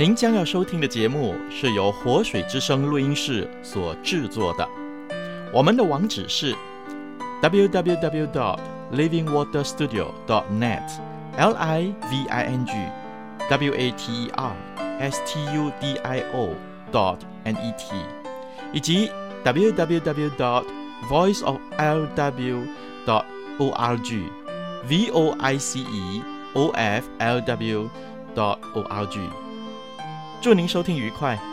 您将要收听的节目是由活水之声录音室所制作的。我们的网址是 www.dot livingwaterstudio.dot net l i v i n g w a t e r s t u d i o dot n e t，以及 www.dot voiceoflw.dot org v o i c e o f l w dot o r g。祝您收听愉快。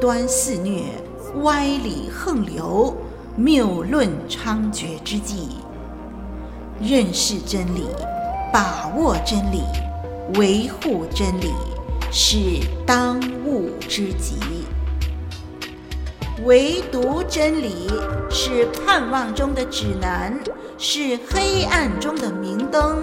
端肆虐、歪理横流、谬论猖獗之际，认识真理、把握真理、维护真理是当务之急。唯独真理是盼望中的指南，是黑暗中的明灯。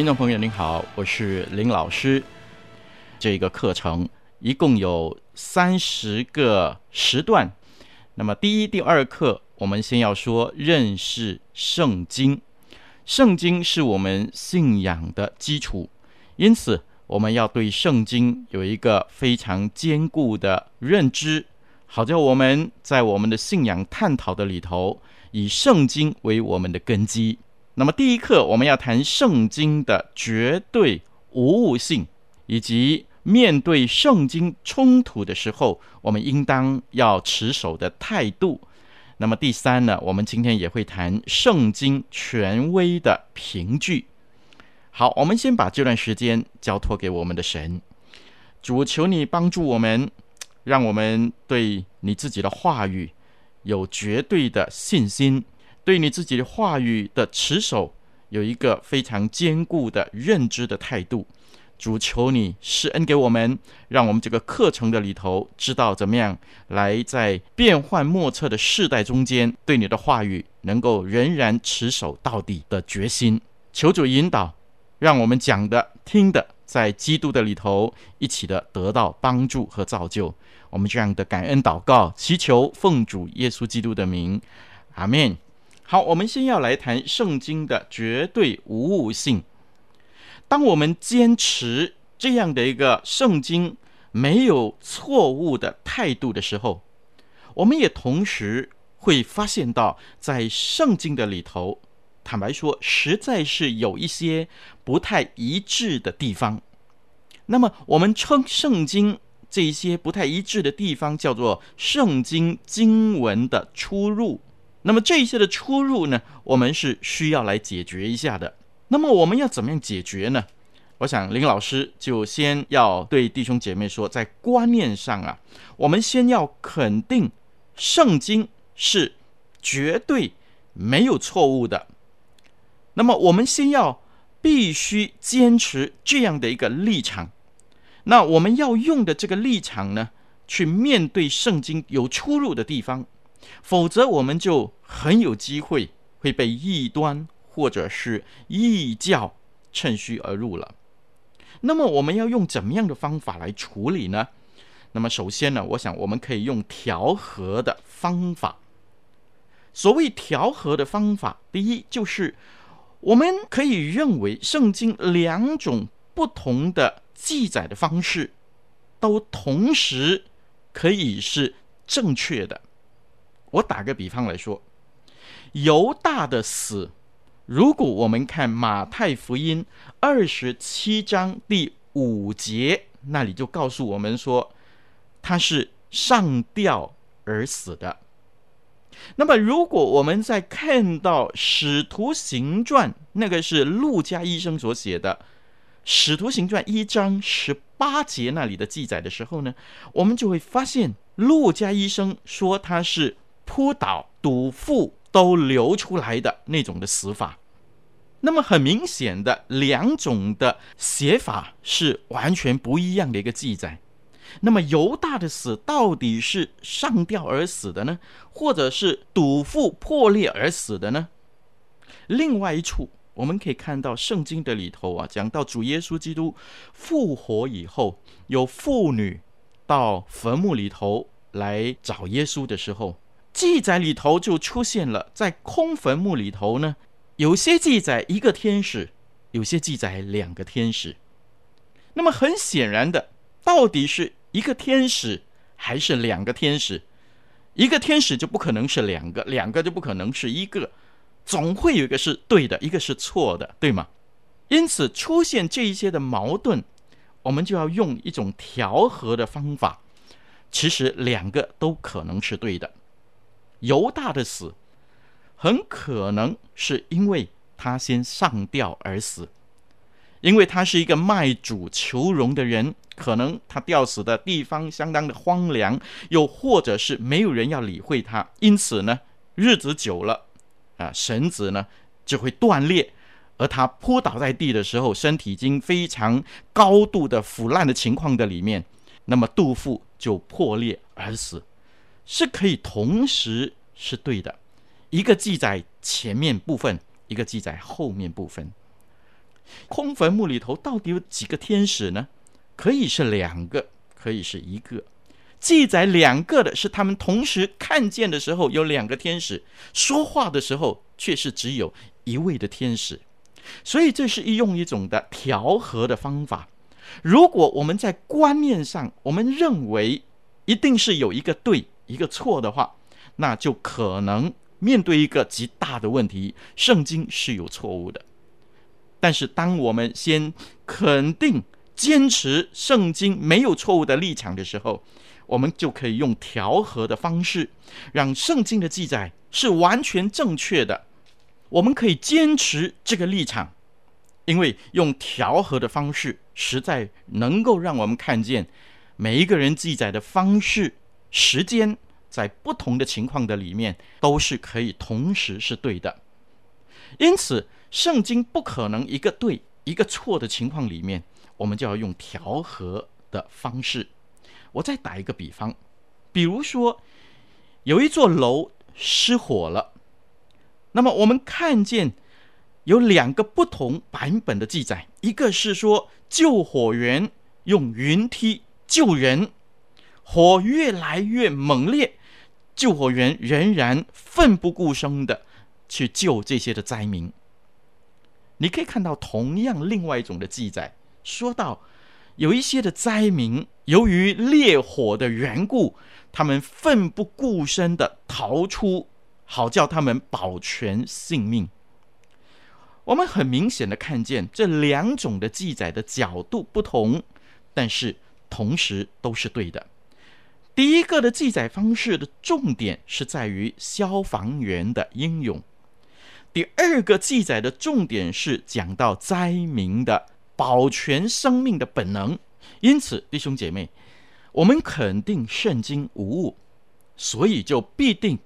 听众朋友您好，我是林老师。这个课程一共有三十个时段。那么第一、第二课，我们先要说认识圣经。圣经是我们信仰的基础，因此我们要对圣经有一个非常坚固的认知，好叫我们在我们的信仰探讨的里头，以圣经为我们的根基。那么第一课，我们要谈圣经的绝对无误性，以及面对圣经冲突的时候，我们应当要持守的态度。那么第三呢，我们今天也会谈圣经权威的凭据。好，我们先把这段时间交托给我们的神，主，求你帮助我们，让我们对你自己的话语有绝对的信心。对你自己的话语的持守有一个非常坚固的认知的态度，主求你施恩给我们，让我们这个课程的里头知道怎么样来在变幻莫测的世代中间，对你的话语能够仍然持守到底的决心。求主引导，让我们讲的、听的，在基督的里头一起的得到帮助和造就。我们这样的感恩祷告，祈求奉主耶稣基督的名，阿门。好，我们先要来谈圣经的绝对无误性。当我们坚持这样的一个圣经没有错误的态度的时候，我们也同时会发现到，在圣经的里头，坦白说，实在是有一些不太一致的地方。那么，我们称圣经这些不太一致的地方叫做圣经经文的出入。那么这一些的出入呢，我们是需要来解决一下的。那么我们要怎么样解决呢？我想林老师就先要对弟兄姐妹说，在观念上啊，我们先要肯定圣经是绝对没有错误的。那么我们先要必须坚持这样的一个立场。那我们要用的这个立场呢，去面对圣经有出入的地方。否则，我们就很有机会会被异端或者是异教趁虚而入了。那么，我们要用怎么样的方法来处理呢？那么，首先呢，我想我们可以用调和的方法。所谓调和的方法，第一就是我们可以认为圣经两种不同的记载的方式，都同时可以是正确的。我打个比方来说，犹大的死，如果我们看马太福音二十七章第五节，那里就告诉我们说，他是上吊而死的。那么，如果我们在看到《使徒行传》，那个是路加医生所写的《使徒行传》一章十八节那里的记载的时候呢，我们就会发现，路加医生说他是扑倒、肚腹都流出来的那种的死法。那么，很明显的，两种的写法是完全不一样的一个记载。那么犹大的死到底是上吊而死的呢，或者是肚腹破裂而死的呢？另外一处我们可以看到圣经的里头啊，讲到主耶稣基督复活以后，有妇女到坟墓里头来找耶稣的时候，记载里头就出现了，在空坟墓里头呢，有些记载一个天使，有些记载两个天使。那么很显然的，到底是一个天使还是两个天使？一个天使就不可能是两个，两个就不可能是一个，总会有一个是对的，一个是错的，对吗？因此出现这一些的矛盾，我们就要用一种调和的方法。其实两个都可能是对的。犹大的死很可能是因为他先上吊而死，因为他是一个卖主求荣的人。可能他吊死的地方相当的荒凉，又或者是没有人要理会他，因此呢，日子久了，啊，绳子呢就会断裂，而他扑倒在地的时候，身体已经非常高度的腐烂的情况的里面，那么肚腹就破裂而死，是可以同时是对的，一个记载前面部分，一个记载后面部分。空坟墓里头到底有几个天使呢？可以是两个，可以是一个。记载两个的是他们同时看见的时候有两个天使，说话的时候却是只有一位的天使。所以这是用一种的调和的方法。如果我们在观念上我们认为一定是有一个对一个错的话，那就可能面对一个极大的问题：圣经是有错误的。但是当我们先肯定。坚持圣经没有错误的立场的时候，我们就可以用调和的方式，让圣经的记载是完全正确的。我们可以坚持这个立场，因为用调和的方式，实在能够让我们看见每一个人记载的方式、时间，在不同的情况的里面，都是可以同时是对的。因此，圣经不可能一个对一个错的情况里面。我们就要用调和的方式。我再打一个比方，比如说有一座楼失火了，那么我们看见有两个不同版本的记载，一个是说救火员用云梯救人，火越来越猛烈，救火员仍然奋不顾身的去救这些的灾民。你可以看到同样另外一种的记载。说到有一些的灾民，由于烈火的缘故，他们奋不顾身的逃出，好叫他们保全性命。我们很明显的看见这两种的记载的角度不同，但是同时都是对的。第一个的记载方式的重点是在于消防员的英勇；第二个记载的重点是讲到灾民的。保全生命的本能，因此弟兄姐妹，我们肯定圣经无误，所以就必定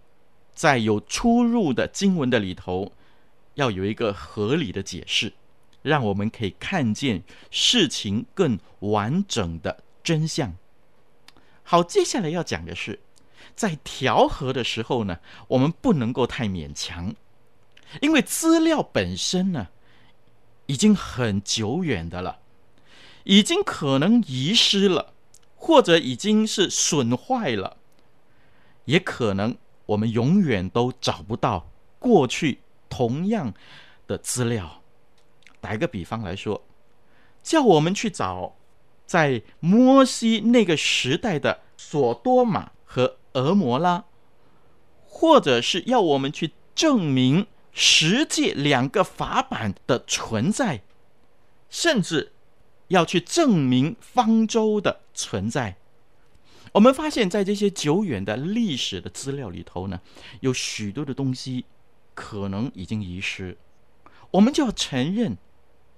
在有出入的经文的里头，要有一个合理的解释，让我们可以看见事情更完整的真相。好，接下来要讲的是，在调和的时候呢，我们不能够太勉强，因为资料本身呢。已经很久远的了，已经可能遗失了，或者已经是损坏了，也可能我们永远都找不到过去同样的资料。打一个比方来说，叫我们去找在摩西那个时代的索多玛和俄摩拉，或者是要我们去证明实际两个法版的存在，甚至要去证明方舟的存在。我们发现，在这些久远的历史的资料里头呢，有许多的东西可能已经遗失。我们就要承认，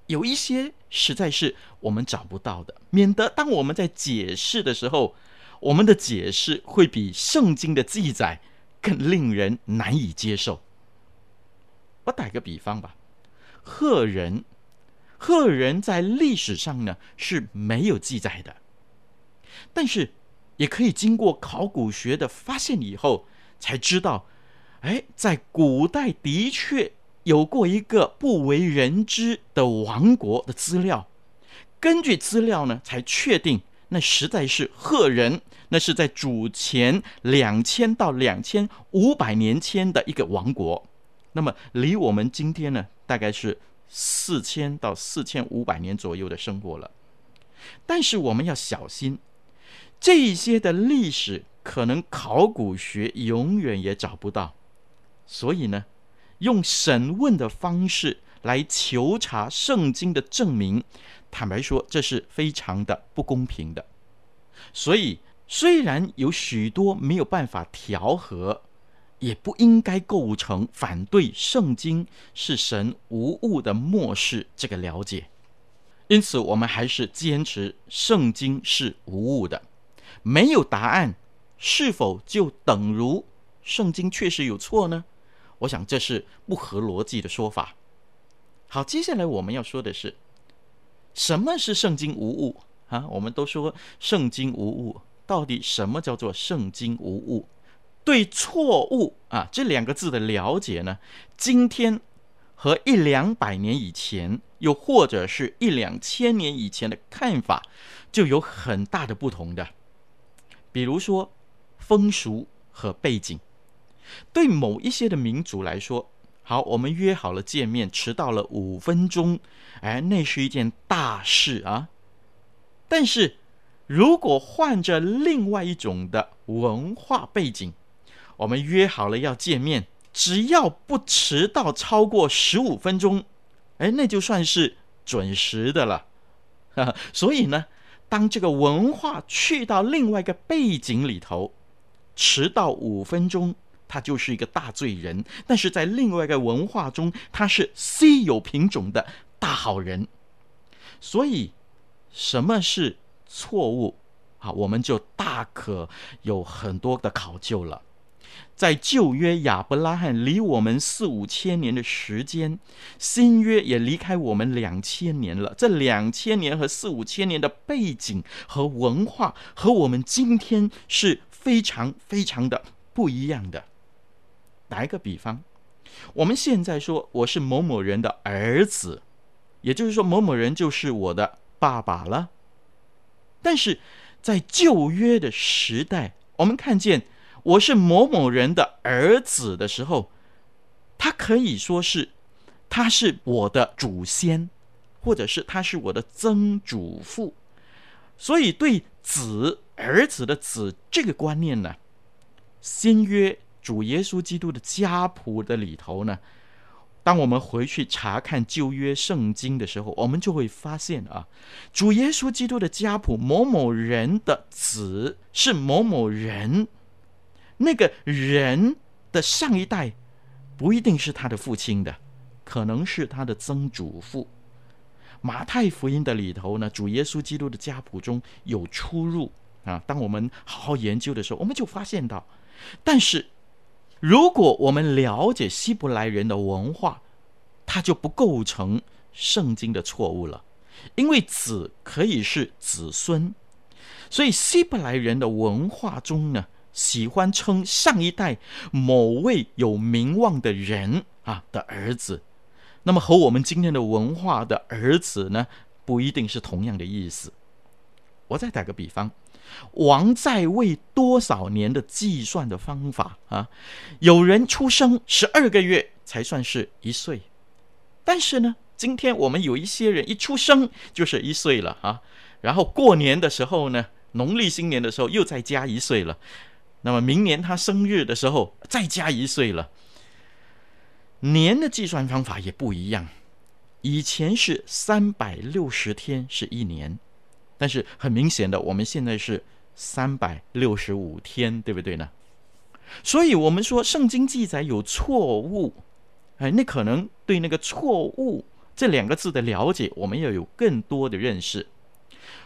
有一些实在是我们找不到的，免得当我们在解释的时候，我们的解释会比圣经的记载更令人难以接受。我打个比方吧，赫人，赫人在历史上呢是没有记载的，但是。也可以经过考古学的发现以后，才知道，哎，在古代的确有过一个不为人知的王国的资料。根据资料呢，才确定那实在是赫人，那是在主前两千到两千五百年前的一个王国。那么离我们今天呢，大概是四千到四千五百年左右的生活了。但是我们要小心。这一些的历史可能考古学永远也找不到，所以呢，用审问的方式来求查圣经的证明，坦白说，这是非常的不公平的。所以，虽然有许多没有办法调和，也不应该构成反对圣经是神无误的漠视这个了解。因此，我们还是坚持圣经是无误的。没有答案，是否就等于圣经确实有错呢？我想这是不合逻辑的说法。好，接下来我们要说的是，什么是圣经无误啊？我们都说圣经无误，到底什么叫做圣经无误？对错误啊这两个字的了解呢？今天和一两百年以前，又或者是一两千年以前的看法，就有很大的不同的。比如说，风俗和背景，对某一些的民族来说，好，我们约好了见面，迟到了五分钟，哎，那是一件大事啊。但是，如果换着另外一种的文化背景，我们约好了要见面，只要不迟到超过十五分钟，哎，那就算是准时的了。所以呢，当这个文化去到另外一个背景里头，迟到五分钟，他就是一个大罪人；但是在另外一个文化中，他是稀有品种的大好人。所以，什么是错误啊？我们就大可有很多的考究了。在旧约，亚伯拉罕离我们四五千年的时间；新约也离开我们两千年了。这两千年和四五千年的背景和文化，和我们今天是非常非常的不一样的。打一个比方，我们现在说我是某某人的儿子，也就是说某某人就是我的爸爸了。但是在旧约的时代，我们看见。我是某某人的儿子的时候，他可以说是，他是我的祖先，或者是他是我的曾祖父。所以对子儿子的子这个观念呢，新约主耶稣基督的家谱的里头呢，当我们回去查看旧约圣经的时候，我们就会发现啊，主耶稣基督的家谱某某人的子是某某人。那个人的上一代不一定是他的父亲的，可能是他的曾祖父。马太福音的里头呢，主耶稣基督的家谱中有出入啊。当我们好好研究的时候，我们就发现到，但是如果我们了解希伯来人的文化，它就不构成圣经的错误了，因为子可以是子孙，所以希伯来人的文化中呢。喜欢称上一代某位有名望的人啊的儿子，那么和我们今天的文化的儿子呢，不一定是同样的意思。我再打个比方，王在位多少年的计算的方法啊，有人出生十二个月才算是一岁，但是呢，今天我们有一些人一出生就是一岁了啊，然后过年的时候呢，农历新年的时候又再加一岁了，那么明年他生日的时候再加一岁了。年的计算方法也不一样，以前是三百六十天是一年，但是很明显的，我们现在是三百六十五天，对不对呢？所以，我们说圣经记载有错误。哎，那可能对那个“错误”这两个字的了解，我们要有更多的认识。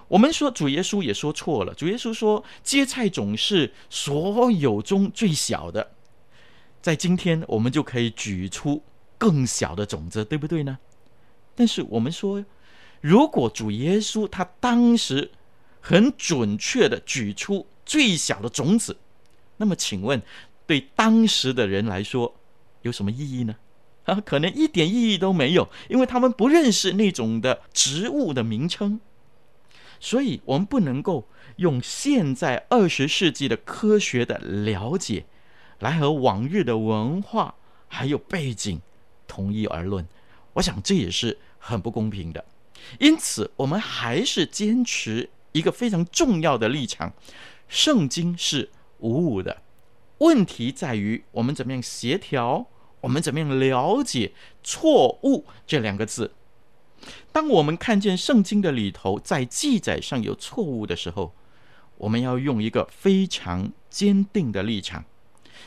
我们说主耶稣也说错了，主耶稣说芥菜种是所有中最小的，在今天我们就可以举出更小的种子，对不对呢？但是我们说，如果主耶稣他当时很准确的举出最小的种子，那么请问对当时的人来说有什么意义呢？啊，可能一点意义都没有，因为他们不认识那种的植物的名称，所以我们不能够用现在二十世纪的科学的了解来和往日的文化还有背景统一而论。我想这也是很不公平的。因此，我们还是坚持一个非常重要的立场：圣经是无误的。问题在于我们怎么样协调。我们怎么样了解“错误”这两个字？当我们看见圣经的里头在记载上有错误的时候，我们要用一个非常坚定的立场，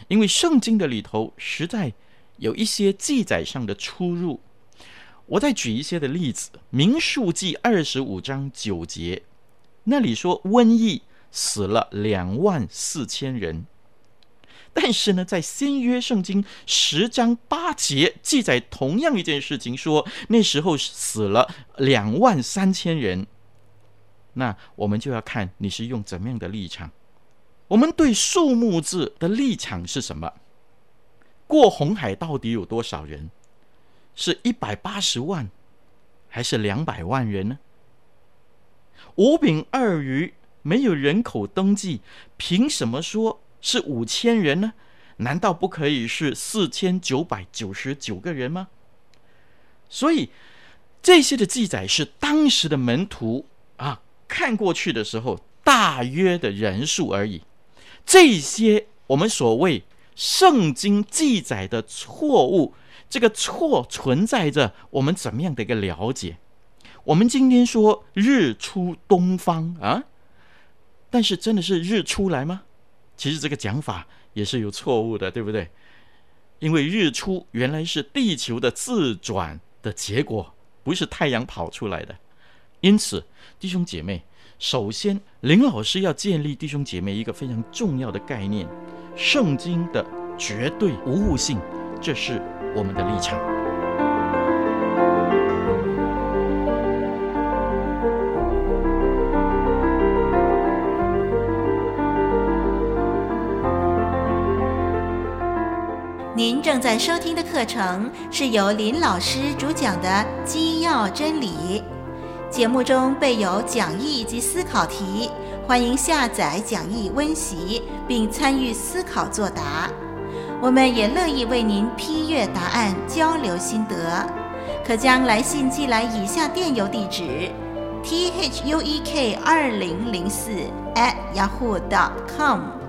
因为圣经的里头实在有一些记载上的出入。我再举一些的例子，《民数记》二十五章九节，那里说瘟疫死了两万四千人。但是呢，在新约圣经十章八节记载同样一件事情说，说那时候死了两万三千人。那我们就要看你是用怎么样的立场。我们对数目字的立场是什么？过红海到底有多少人？是一百八十万，还是两百万人呢？五饼二鱼没有人口登记，凭什么说？是五千人呢？难道不可以是四千九百九十九个人吗？所以这些的记载是当时的门徒啊看过去的时候大约的人数而已。这些我们所谓圣经记载的错误，这个错存在着我们怎么样的一个了解？我们今天说日出东方啊，但是真的是日出来吗？其实这个讲法也是有错误的，对不对？因为日出原来是地球的自转的结果，不是太阳跑出来的。因此，弟兄姐妹，首先林老师要建立弟兄姐妹一个非常重要的概念：圣经的绝对无误性，这是我们的立场。您正在收听的课程是由林老师主讲的《基要真理》，节目中备有讲义及思考题，欢迎下载讲义温习并参与思考作答。我们也乐意为您批阅答案，交流心得。可将来信寄来以下电邮地址：t h u e k 二零零四 at yahoo dot com。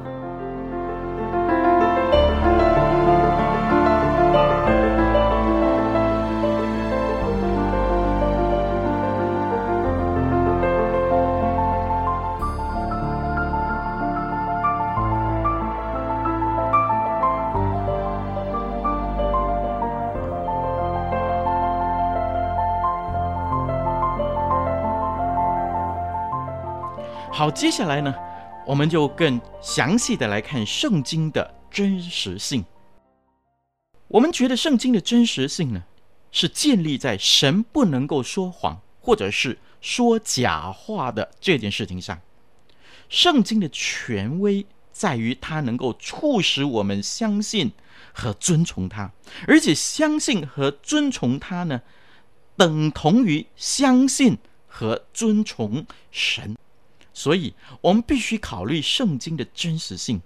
好，接下来呢，我们就更详细的来看圣经的真实性。我们觉得圣经的真实性呢，是建立在神不能够说谎或者是说假话的这件事情上。圣经的权威在于它能够促使我们相信和遵从它，而且相信和遵从它呢，等同于相信和遵从神。所以，我们必须考虑圣经的真实性。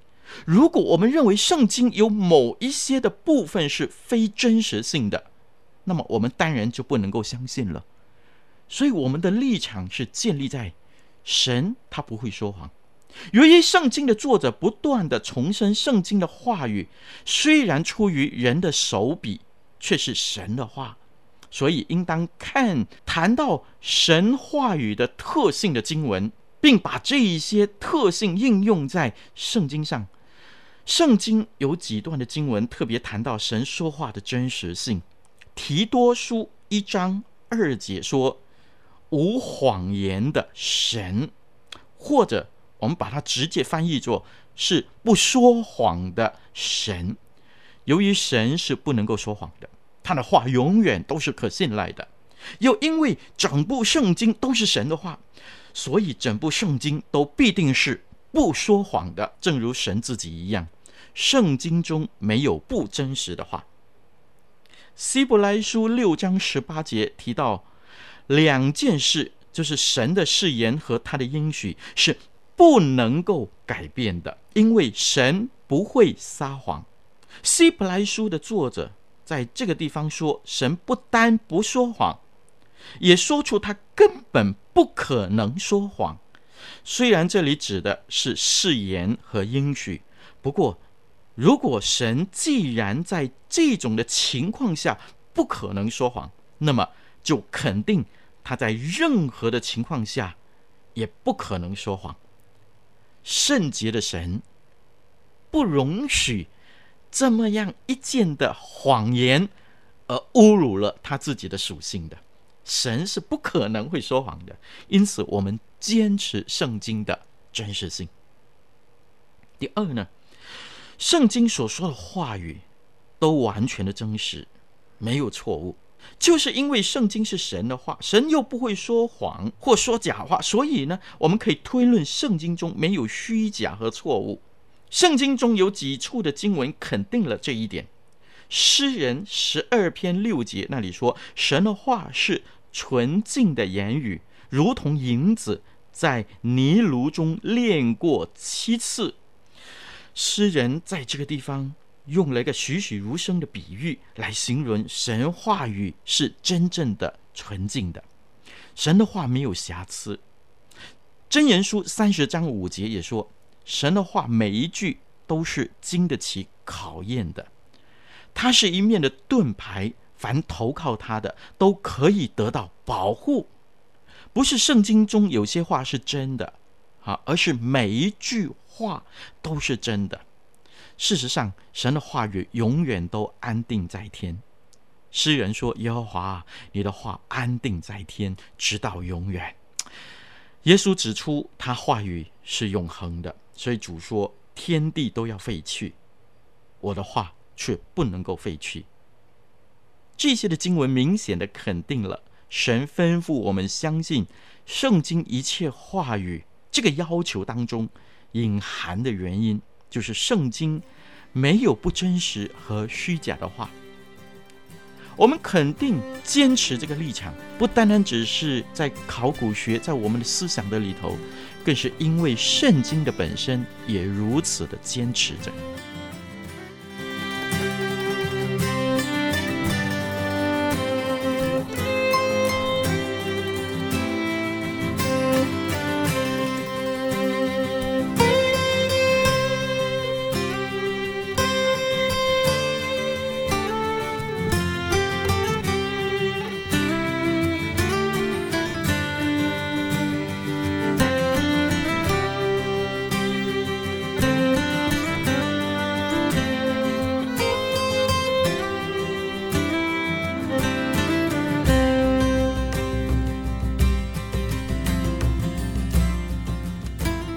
如果我们认为圣经有某一些的部分是非真实性的，那么我们当然就不能够相信了。所以我们的立场是建立在神他不会说谎。由于圣经的作者不断地重申圣经的话语，虽然出于人的手笔，却是神的话，所以应当看谈到神话语的特性的经文，并把这一些特性应用在圣经上。圣经有几段的经文特别谈到神说话的真实性。提多书一章二节说：“无谎言的神”，或者我们把它直接翻译作是不说谎的神。由于神是不能够说谎的，他的话永远都是可信赖的。又因为整部圣经都是神的话，所以整部圣经都必定是不说谎的，正如神自己一样。圣经中没有不真实的话。希伯来书六章十八节提到两件事，就是神的誓言和他的应许是不能够改变的，因为神不会撒谎。希伯来书的作者在这个地方说，神不单不说谎，也说出他根本不可能说谎。虽然这里指的是誓言和应许，不过。如果神既然在这种的情况下不可能说谎，那么就肯定他在任何的情况下也不可能说谎。圣洁的神不容许这么样一件的谎言而侮辱了他自己的属性的。神是不可能会说谎的，因此我们坚持圣经的真实性。第二呢？圣经所说的话语都完全的真实，没有错误。就是因为圣经是神的话，神又不会说谎或说假话，所以呢，我们可以推论圣经中没有虚假和错误。圣经中有几处的经文肯定了这一点。诗人十二篇六节那里说：“神的话是纯净的言语，如同银子在泥炉中炼过七次。”诗人在这个地方用了一个栩栩如生的比喻来形容神话语是真正的纯净的，神的话没有瑕疵。箴言书三十章五节也说，神的话每一句都是经得起考验的，它是一面的盾牌，凡投靠他的都可以得到保护。不是圣经中有些话是真的，啊，而是每一句。话都是真的。事实上，神的话语永远都安定在天。诗人说：“耶和华，你的话安定在天，直到永远。”耶稣指出，他话语是永恒的，所以主说：“天地都要废去，我的话却不能够废去。”这些的经文明显的肯定了神吩咐我们相信圣经一切话语这个要求当中。隐含的原因就是圣经没有不真实和虚假的话。我们肯定坚持这个立场，不单单只是在考古学，在我们的思想的里头，更是因为圣经的本身也如此的坚持着。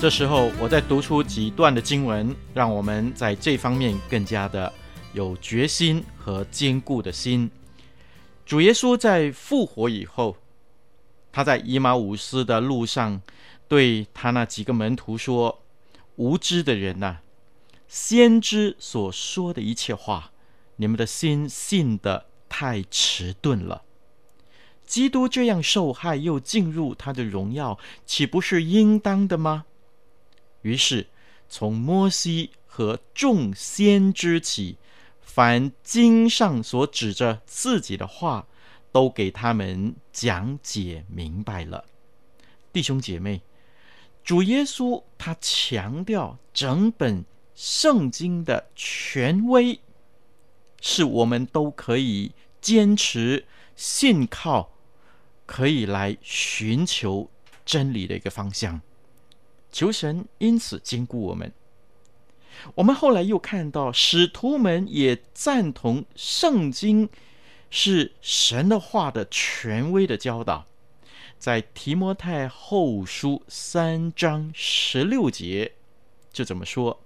这时候，我再读出几段的经文，让我们在这方面更加的有决心和坚固的心。主耶稣在复活以后，他在以马忤斯的路上，对他那几个门徒说：“无知的人呐、先知所说的一切话，你们的心信得太迟钝了。基督这样受害又进入他的荣耀，岂不是应当的吗？”于是，从摩西和众先知起，凡经上所指着自己的话，都给他们讲解明白了。弟兄姐妹，主耶稣他强调整本圣经的权威，是我们都可以坚持信靠，可以来寻求真理的一个方向。求神因此坚固我们。我们后来又看到，使徒们也赞同圣经是神的话的权威的教导，在提摩太后书三章十六节就怎么说：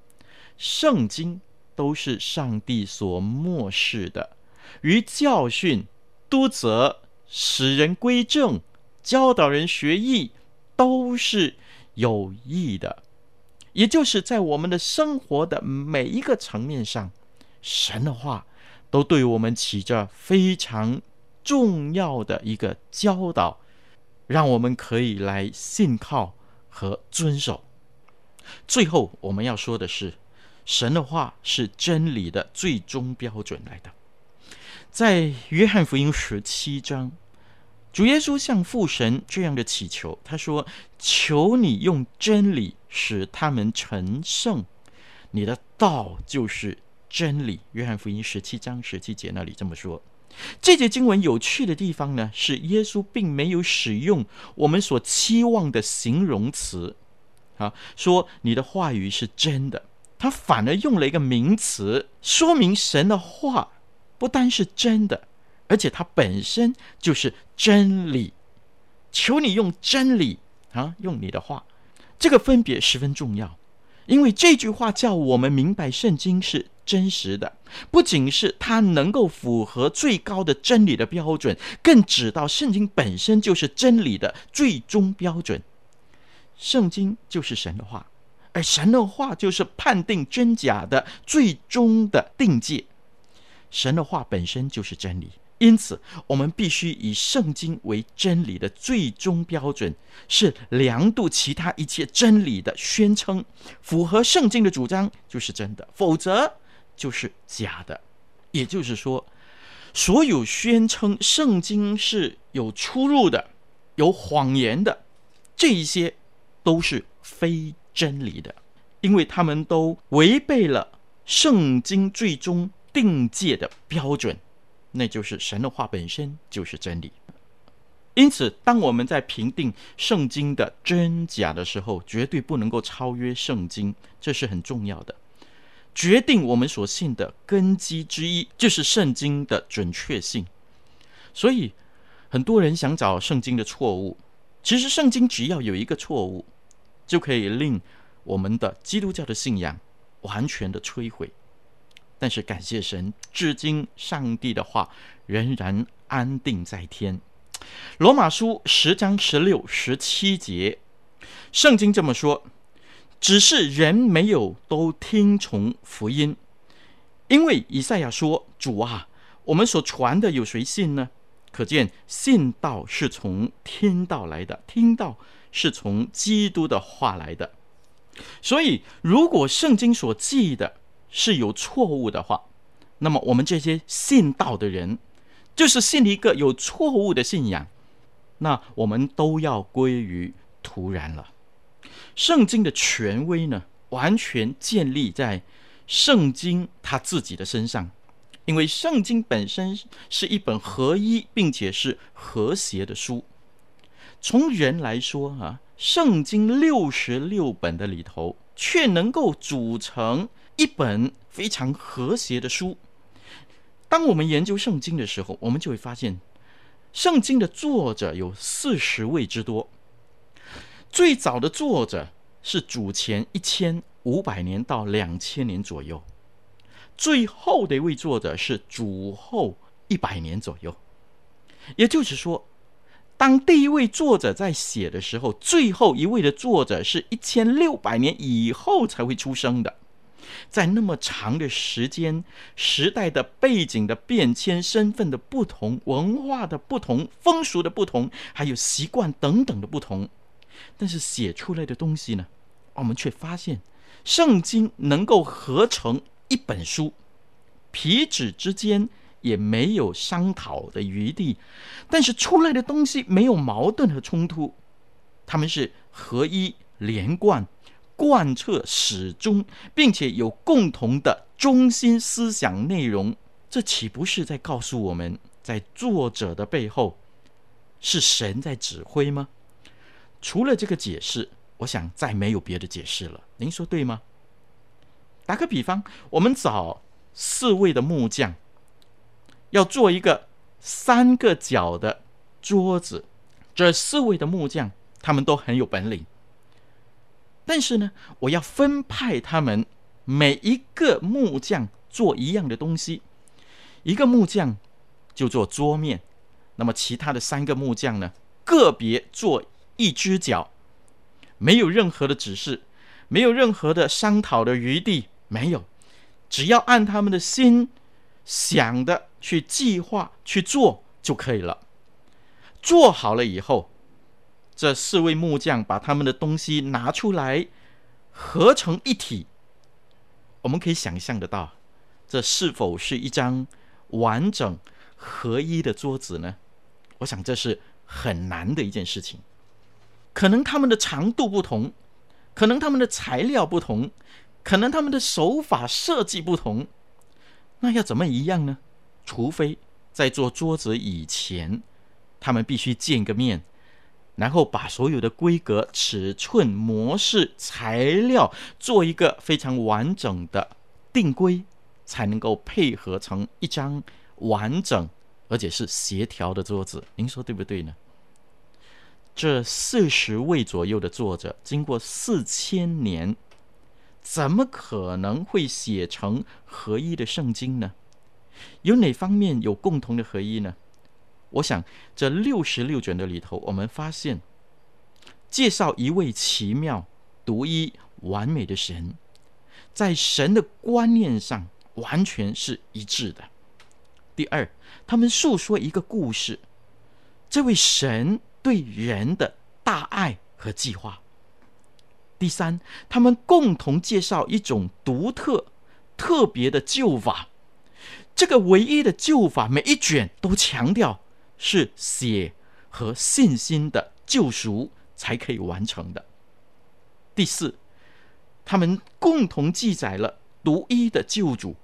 圣经都是上帝所默示的，于教训、督责、使人归正、教导人学义，都是有益的。也就是在我们的生活的每一个层面上，神的话都对我们起着非常重要的一个教导，让我们可以来信靠和遵守。最后我们要说的是，神的话是真理的最终标准来的。在约翰福音十七章，主耶稣向父神这样的祈求，他说：“求你用真理。”使他们成圣，你的道就是真理。约翰福音十七章十七节那里这么说。这节经文有趣的地方呢，是耶稣并没有使用我们所期望的形容词，啊，说你的话语是真的，他反而用了一个名词，说明神的话不单是真的，而且它本身就是真理。求你用真理啊，用你的话。这个分别十分重要，因为这句话叫我们明白圣经是真实的，不仅是它能够符合最高的真理的标准，更指到圣经本身就是真理的最终标准。圣经就是神的话，而神的话就是判定真假的最终的定界。神的话本身就是真理。因此，我们必须以圣经为真理的最终标准，是量度其他一切真理的宣称。符合圣经的主张就是真的，否则就是假的。也就是说，所有宣称圣经是有出入的、有谎言的，这一些都是非真理的，因为他们都违背了圣经最终定界的标准。那就是神的话本身就是真理，因此，当我们在评定圣经的真假的时候，绝对不能够超越圣经，这是很重要的。决定我们所信的根基之一，就是圣经的准确性。所以，很多人想找圣经的错误，其实圣经只要有一个错误，就可以令我们的基督教的信仰完全的摧毁。但是感谢神，至今上帝的话仍然安定在天。罗马书十章十六、十七节，圣经这么说：只是人没有都听从福音，因为以赛亚说：“主啊，我们所传的有谁信呢？”可见信道是从听道来的，听道是从基督的话来的。所以，如果圣经所记的，是有错误的话，那么我们这些信道的人，就是信一个有错误的信仰，那我们都要归于徒然了。圣经的权威呢，完全建立在圣经他自己的身上，因为圣经本身是一本合一并且是和谐的书。从人来说啊，圣经六十六本的里头，却能够组成。一本非常和谐的书。当我们研究圣经的时候，我们就会发现，圣经的作者有四十位之多。最早的作者是主前一千五百年到两千年左右，最后的一位作者是主后一百年左右。也就是说，当第一位作者在写的时候，最后一位的作者是一千六百年以后才会出生的。在那么长的时间、时代的背景的变迁、身份的不同、文化的不同、风俗的不同，还有习惯等等的不同，但是写出来的东西呢，我们却发现，圣经能够合成一本书，彼此之间也没有商讨的余地，但是出来的东西没有矛盾和冲突，他们是合一连贯、贯彻始终，并且有共同的中心思想内容。这岂不是在告诉我们，在作者的背后是神在指挥吗？除了这个解释，我想再没有别的解释了。您说对吗？打个比方，我们找四位的木匠，要做一个三个角的桌子。这四位的木匠，他们都很有本领。但是呢，我要分派他们每一个木匠做一样的东西。一个木匠就做桌面，那么其他的三个木匠呢，个别做一只脚，没有任何的指示，没有任何的商讨的余地，没有，只要按他们的心想的去计划去做就可以了。做好了以后，这四位木匠把他们的东西拿出来，合成一体。我们可以想象得到，这是否是一张完整合一的桌子呢？我想这是很难的一件事情。可能他们的长度不同，可能他们的材料不同，可能他们的手法设计不同。那要怎么一样呢？除非在做桌子以前，他们必须见个面，然后把所有的规格、尺寸、模式、材料做一个非常完整的定规。才能够配合成一张完整而且是协调的桌子，您说对不对呢？这四十位左右的作者，经过四千年，怎么可能会写成合一的圣经呢？有哪方面有共同的合一呢？我想这六十六卷的里头，我们发现介绍一位奇妙、独一、完美的神，在神的观念上。完全是一致的。第二，他们诉说一个故事，这位神对人的大爱和计划。第三，他们共同介绍一种独特、特别的救法。这个唯一的救法，每一卷都强调是血和信心的救赎才可以完成的。第四，他们共同记载了独一的救主。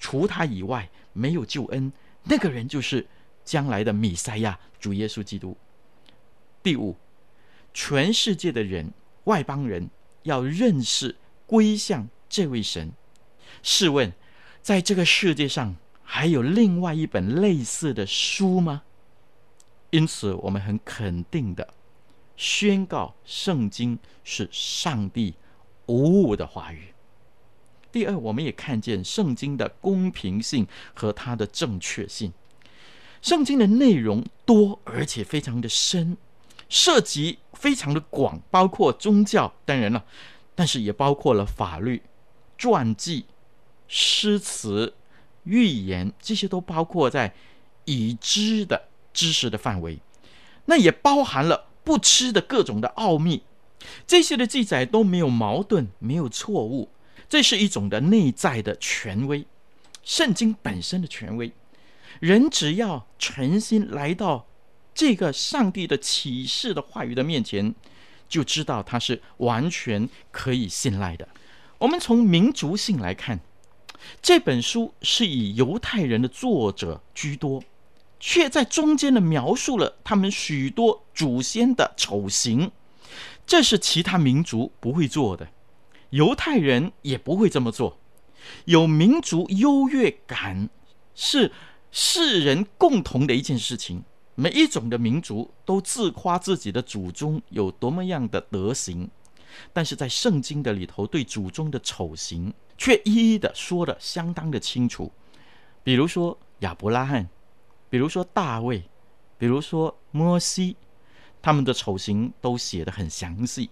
除他以外没有救恩，那个人就是将来的米赛亚主耶稣基督。第五，全世界的人外邦人要认识归向这位神。试问，在这个世界上还有另外一本类似的书吗？因此，我们很肯定的宣告，圣经是上帝无误的话语。第二，我们也看见圣经的公平性和它的正确性。圣经的内容多而且非常的深，涉及非常的广，包括宗教，当然了，但是也包括了法律、传记、诗词、预言，这些都包括在已知的知识的范围。那也包含了不吃的各种的奥秘。这些的记载都没有矛盾，没有错误。这是一种的内在的权威，圣经本身的权威。人只要诚心来到这个上帝的启示的话语的面前，就知道它是完全可以信赖的。我们从民族性来看，这本书是以犹太人的作者居多，却在中间的描述了他们许多祖先的丑行，这是其他民族不会做的。犹太人也不会这么做，有民族优越感是世人共同的一件事情。每一种的民族都自夸自己的祖宗有多么样的德行，但是在圣经的里头，对祖宗的丑行却一一的说的相当的清楚。比如说亚伯拉罕，比如说大卫，比如说摩西，他们的丑行都写得很详细。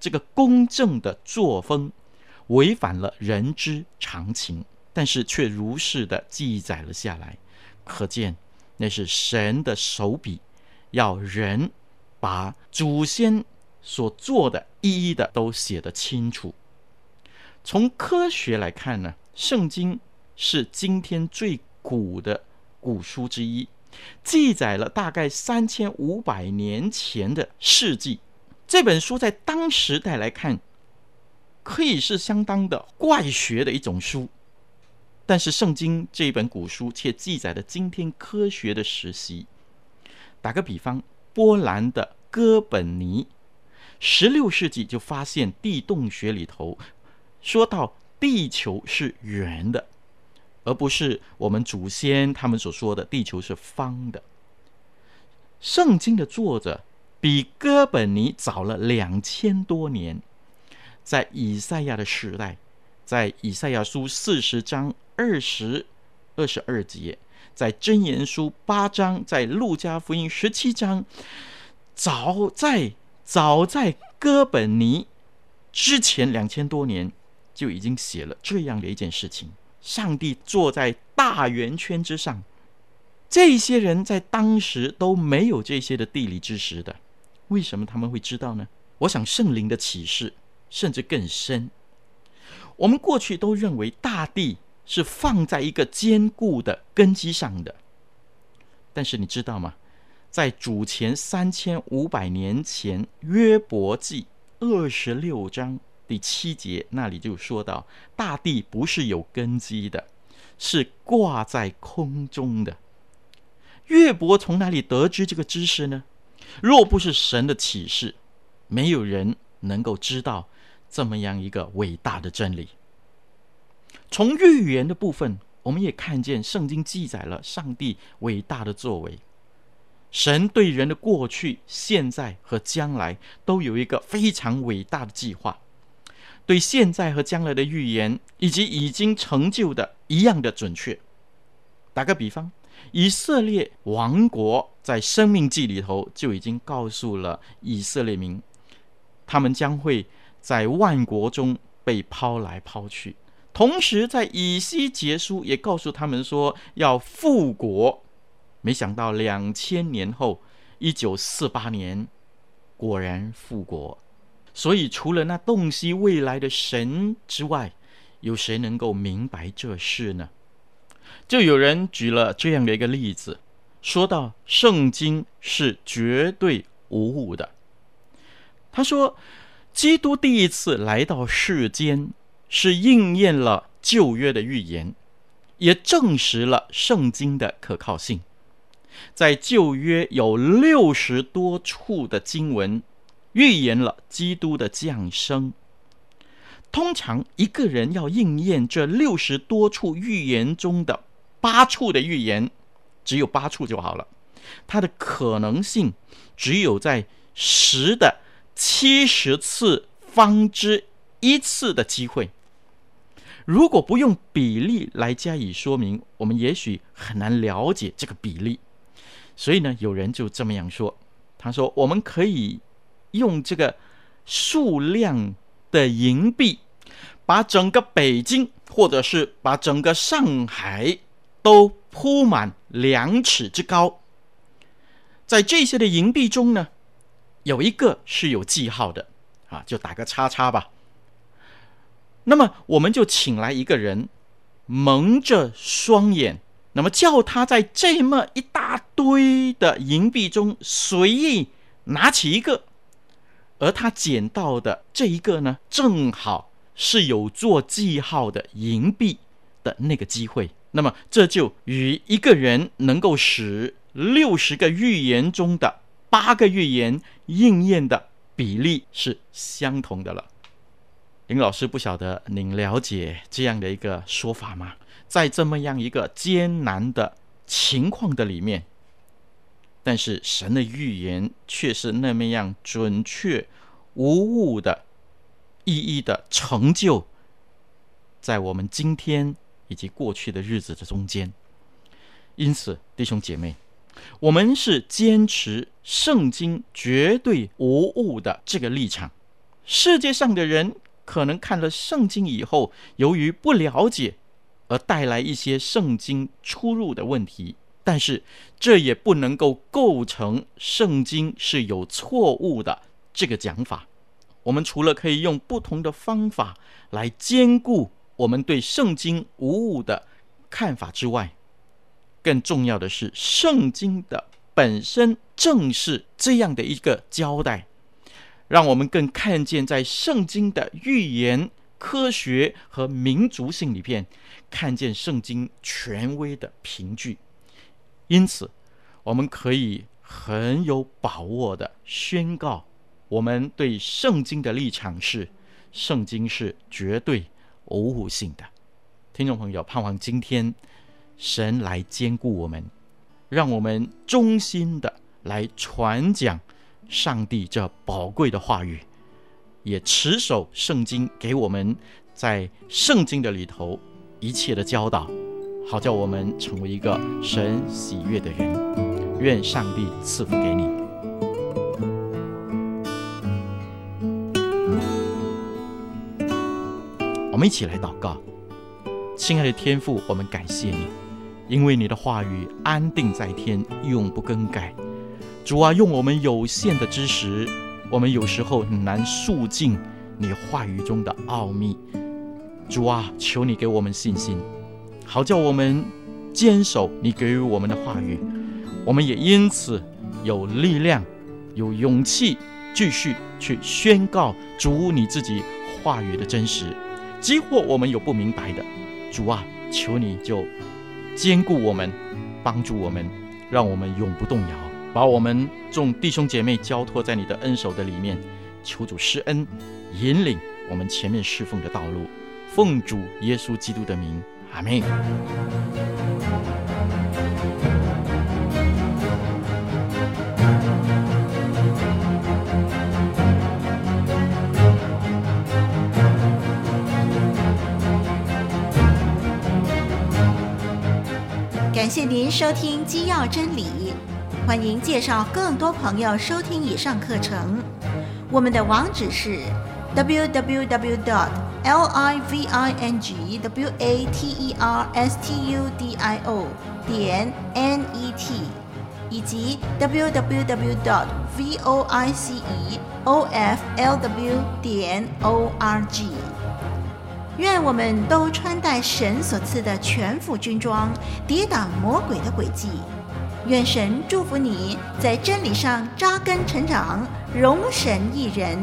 这个公正的作风违反了人之常情，但是却如实的记载了下来，可见那是神的手笔，要人把祖先所做的一一的都写得清楚。从科学来看呢，圣经是今天最古的古书之一，记载了大概三千五百年前的事迹。这本书在当时代来看，可以是相当的怪学的一种书，但是圣经这一本古书却记载了今天科学的实习。打个比方，波兰的哥本尼，十六世纪就发现地动学里头说到地球是圆的，而不是我们祖先他们所说的地球是方的。圣经的作者。比哥本尼早了两千多年，在以赛亚的时代，在以赛亚书四十章二十二十二节，在箴言书八章，在路加福音十七章，早在早在哥本尼之前两千多年，就已经写了这样的一件事情：上帝坐在大圆圈之上。这些人在当时都没有这些的地理知识的。为什么他们会知道呢？我想圣灵的启示甚至更深。我们过去都认为大地是放在一个坚固的根基上的，但是你知道吗？在主前三千五百年前，约伯记二十六章第七节那里就说到，大地不是有根基的，是挂在空中的。约伯从哪里得知这个知识呢？若不是神的启示，没有人能够知道这么样一个伟大的真理。从预言的部分，我们也看见圣经记载了上帝伟大的作为。神对人的过去、现在和将来都有一个非常伟大的计划，对现在和将来的预言以及已经成就的一样的准确。打个比方。以色列王国在《生命记》里头就已经告诉了以色列民，他们将会在万国中被抛来抛去。同时，在以西结书也告诉他们说要复国。没想到两千年后，一九四八年，果然复国。所以，除了那洞悉未来的神之外，有谁能够明白这事呢？就有人举了这样的一个例子，说到圣经是绝对无误的。他说，基督第一次来到世间，是应验了旧约的预言，也证实了圣经的可靠性。在旧约有六十多处的经文预言了基督的降生。通常一个人要应验这六十多处预言中的。八处的预言，只有八处就好了。它的可能性只有在十的七十次方之一次的机会。如果不用比例来加以说明，我们也许很难了解这个比例。所以呢，有人就这么样说：“他说，我们可以用这个数量的银币，把整个北京，或者是把整个上海。”都铺满两尺之高，在这些的银币中呢，有一个是有记号的啊，就打个叉叉吧。那么我们就请来一个人，蒙着双眼，那么叫他在这么一大堆的银币中随意拿起一个，而他捡到的这一个呢，正好是有做记号的银币的那个机会。那么这就与一个人能够使六十个预言中的八个预言应验的比例是相同的了。林老师不晓得您了解这样的一个说法吗？在这么样一个艰难的情况的里面，但是神的预言却是那么样准确无误的，一一的成就在我们今天。以及过去的日子的中间，因此弟兄姐妹，我们是坚持圣经绝对无误的这个立场。世界上的人可能看了圣经以后，由于不了解而带来一些圣经出入的问题，但是这也不能够构成圣经是有错误的这个讲法。我们除了可以用不同的方法来兼顾。我们对圣经无误的看法之外，更重要的是，圣经的本身正是这样的一个交代，让我们更看见在圣经的预言、科学和民族性里边，看见圣经权威的凭据。因此，我们可以很有把握地宣告，我们对圣经的立场是：圣经是绝对无误性的。听众朋友，盼望今天神来兼顾我们，让我们忠心的来传讲上帝这宝贵的话语，也持守圣经给我们在圣经的里头一切的教导，好叫我们成为一个神喜悦的人。愿上帝赐福给你。我们一起来祷告。亲爱的天父，我们感谢你，因为你的话语安定在天，永不更改。主啊，用我们有限的知识，我们有时候很难诉尽你话语中的奥秘。主啊，求你给我们信心，好叫我们坚守你给予我们的话语。我们也因此有力量、有勇气，继续去宣告主你自己话语的真实。即或我们有不明白的。主啊，求你就坚固我们，帮助我们，让我们永不动摇，把我们众弟兄姐妹交托在你的恩手的里面，求主施恩，引领我们前面侍奉的道路，奉主耶稣基督的名，阿门。感谢您收听基要真理，欢迎介绍更多朋友收听以上课程。我们的网址是 www.livingwaterstudio 点 net 以及 www.voiceoflw 点 org。愿我们都穿戴神所赐的全副军装，抵挡魔鬼的诡计。愿神祝福你在真理上扎根成长，荣神益人。